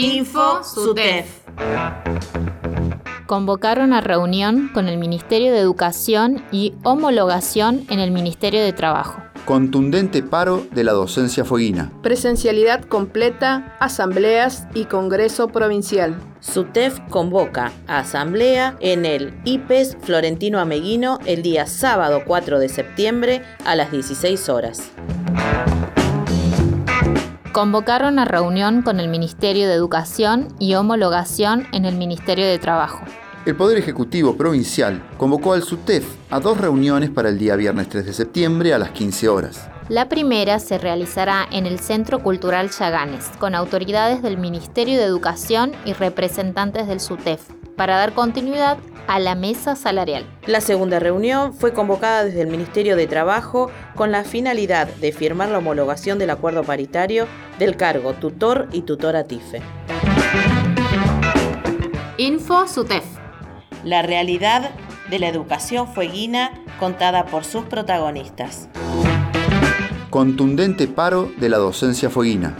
Info SUTEF. Convocaron a reunión con el Ministerio de Educación y homologación en el Ministerio de Trabajo. Contundente paro de la docencia fueguina. Presencialidad completa, asambleas y Congreso Provincial. SUTEF convoca a asamblea en el IPES Florentino Ameguino el día sábado 4 de septiembre a las 16 horas. Convocaron a reunión con el Ministerio de Educación y homologación en el Ministerio de Trabajo. El Poder Ejecutivo Provincial convocó al SUTEF a dos reuniones para el día viernes 3 de septiembre a las 15 horas. La primera se realizará en el Centro Cultural Chaganes, con autoridades del Ministerio de Educación y representantes del SUTEF, para dar continuidad a la mesa salarial. La segunda reunión fue convocada desde el Ministerio de Trabajo con la finalidad de firmar la homologación del acuerdo paritario del cargo tutor y tutora TIFE. Info SUTEF. La realidad de la educación fueguina contada por sus protagonistas. Contundente paro de la docencia fueguina.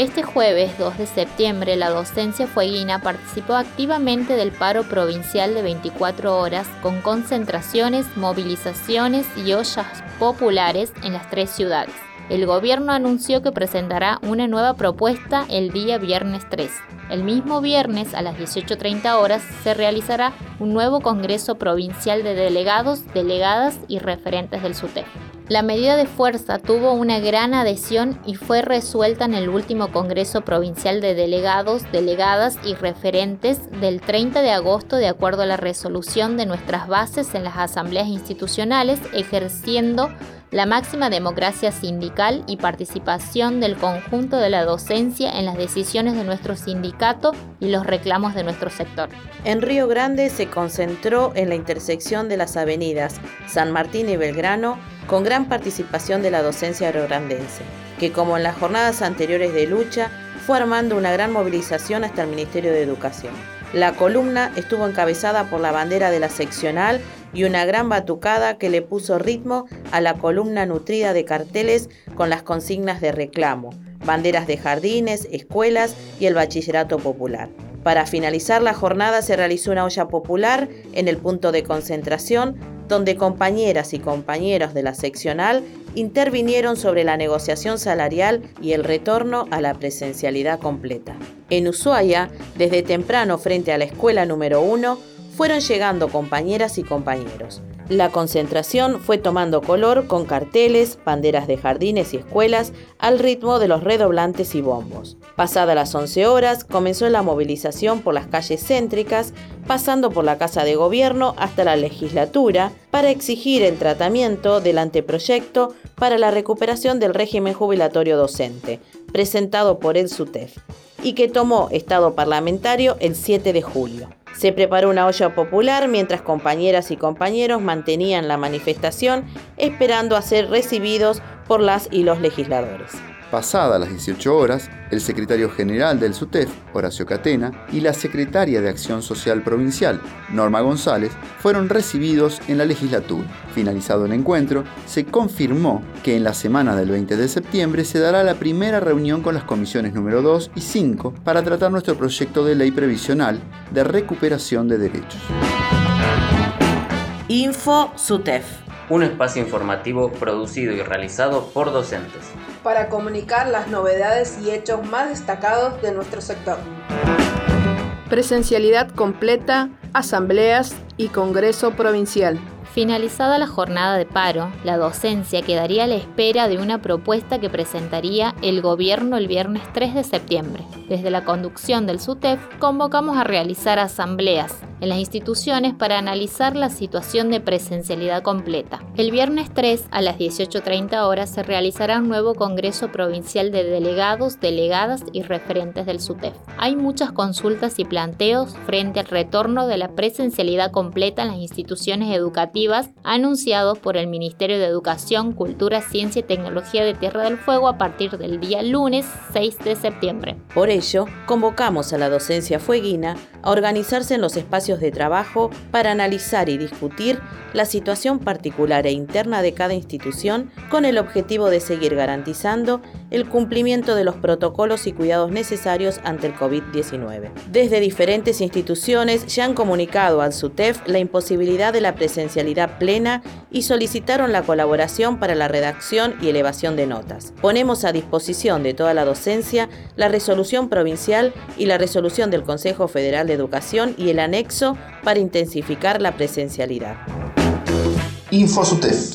Este jueves 2 de septiembre, la docencia fueguina participó activamente del paro provincial de 24 horas con concentraciones, movilizaciones y ollas populares en las tres ciudades. El gobierno anunció que presentará una nueva propuesta el día viernes 3. El mismo viernes a las 18.30 horas se realizará un nuevo Congreso Provincial de Delegados, Delegadas y Referentes del SUTEF. La medida de fuerza tuvo una gran adhesión y fue resuelta en el último Congreso Provincial de Delegados, Delegadas y Referentes del 30 de agosto de acuerdo a la resolución de nuestras bases en las asambleas institucionales, ejerciendo la máxima democracia sindical y participación del conjunto de la docencia en las decisiones de nuestro sindicato y los reclamos de nuestro sector. En Río Grande se concentró en la intersección de las avenidas San Martín y Belgrano con gran participación de la docencia agrograndense, que como en las jornadas anteriores de lucha fue armando una gran movilización hasta el Ministerio de Educación. La columna estuvo encabezada por la bandera de la seccional y una gran batucada que le puso ritmo a la columna nutrida de carteles con las consignas de reclamo, banderas de jardines, escuelas y el bachillerato popular. Para finalizar la jornada se realizó una olla popular en el punto de concentración donde compañeras y compañeros de la seccional intervinieron sobre la negociación salarial y el retorno a la presencialidad completa. En Ushuaia, desde temprano frente a la escuela número 1, fueron llegando compañeras y compañeros. La concentración fue tomando color con carteles, banderas de jardines y escuelas al ritmo de los redoblantes y bombos. Pasada las 11 horas, comenzó la movilización por las calles céntricas, pasando por la Casa de Gobierno hasta la legislatura, para exigir el tratamiento del anteproyecto para la recuperación del régimen jubilatorio docente, presentado por el SUTEF, y que tomó estado parlamentario el 7 de julio. Se preparó una olla popular mientras compañeras y compañeros mantenían la manifestación esperando a ser recibidos por las y los legisladores. Pasadas las 18 horas, el secretario general del SUTEF, Horacio Catena, y la secretaria de Acción Social Provincial, Norma González, fueron recibidos en la legislatura. Finalizado el encuentro, se confirmó que en la semana del 20 de septiembre se dará la primera reunión con las comisiones número 2 y 5 para tratar nuestro proyecto de ley previsional de recuperación de derechos. Info SUTEF. Un espacio informativo producido y realizado por docentes para comunicar las novedades y hechos más destacados de nuestro sector. Presencialidad completa, asambleas y Congreso Provincial. Finalizada la jornada de paro, la docencia quedaría a la espera de una propuesta que presentaría el gobierno el viernes 3 de septiembre. Desde la conducción del SUTEF convocamos a realizar asambleas en las instituciones para analizar la situación de presencialidad completa. El viernes 3 a las 18.30 horas se realizará un nuevo Congreso Provincial de Delegados, Delegadas y Referentes del SUTEF. Hay muchas consultas y planteos frente al retorno de la presencialidad completa en las instituciones educativas anunciados por el Ministerio de Educación, Cultura, Ciencia y Tecnología de Tierra del Fuego a partir del día lunes 6 de septiembre. Por ello, convocamos a la docencia fueguina a organizarse en los espacios de trabajo para analizar y discutir la situación particular e interna de cada institución con el objetivo de seguir garantizando el cumplimiento de los protocolos y cuidados necesarios ante el COVID-19. Desde diferentes instituciones ya han comunicado al SUTEF la imposibilidad de la presencialidad plena y solicitaron la colaboración para la redacción y elevación de notas. Ponemos a disposición de toda la docencia la resolución provincial y la resolución del Consejo Federal de Educación y el anexo para intensificar la presencialidad. Info SUTEF.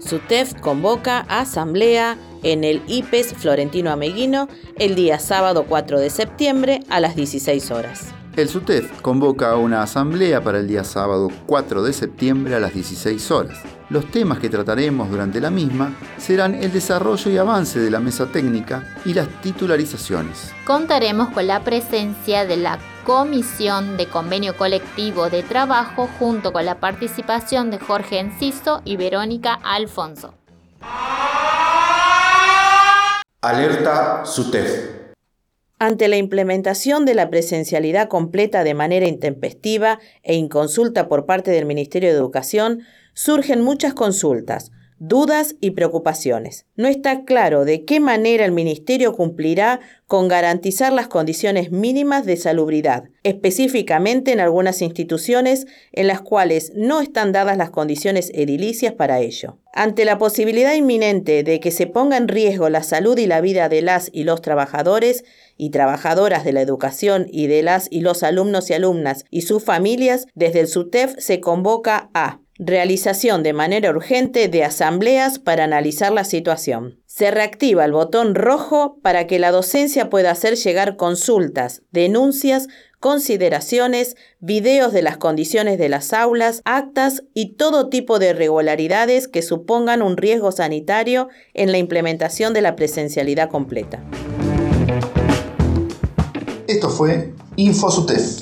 SUTEF convoca a asamblea en el IPES Florentino Ameguino el día sábado 4 de septiembre a las 16 horas. El SUTEF convoca a una asamblea para el día sábado 4 de septiembre a las 16 horas. Los temas que trataremos durante la misma serán el desarrollo y avance de la mesa técnica y las titularizaciones. Contaremos con la presencia de la Comisión de Convenio Colectivo de Trabajo junto con la participación de Jorge Enciso y Verónica Alfonso. Alerta SUTEF. Ante la implementación de la presencialidad completa de manera intempestiva e inconsulta por parte del Ministerio de Educación, surgen muchas consultas, dudas y preocupaciones. No está claro de qué manera el Ministerio cumplirá con garantizar las condiciones mínimas de salubridad, específicamente en algunas instituciones en las cuales no están dadas las condiciones edilicias para ello. Ante la posibilidad inminente de que se ponga en riesgo la salud y la vida de las y los trabajadores y trabajadoras de la educación y de las y los alumnos y alumnas y sus familias, desde el SUTEF se convoca a Realización de manera urgente de asambleas para analizar la situación. Se reactiva el botón rojo para que la docencia pueda hacer llegar consultas, denuncias, consideraciones, videos de las condiciones de las aulas, actas y todo tipo de irregularidades que supongan un riesgo sanitario en la implementación de la presencialidad completa. Esto fue InfoSUTEF.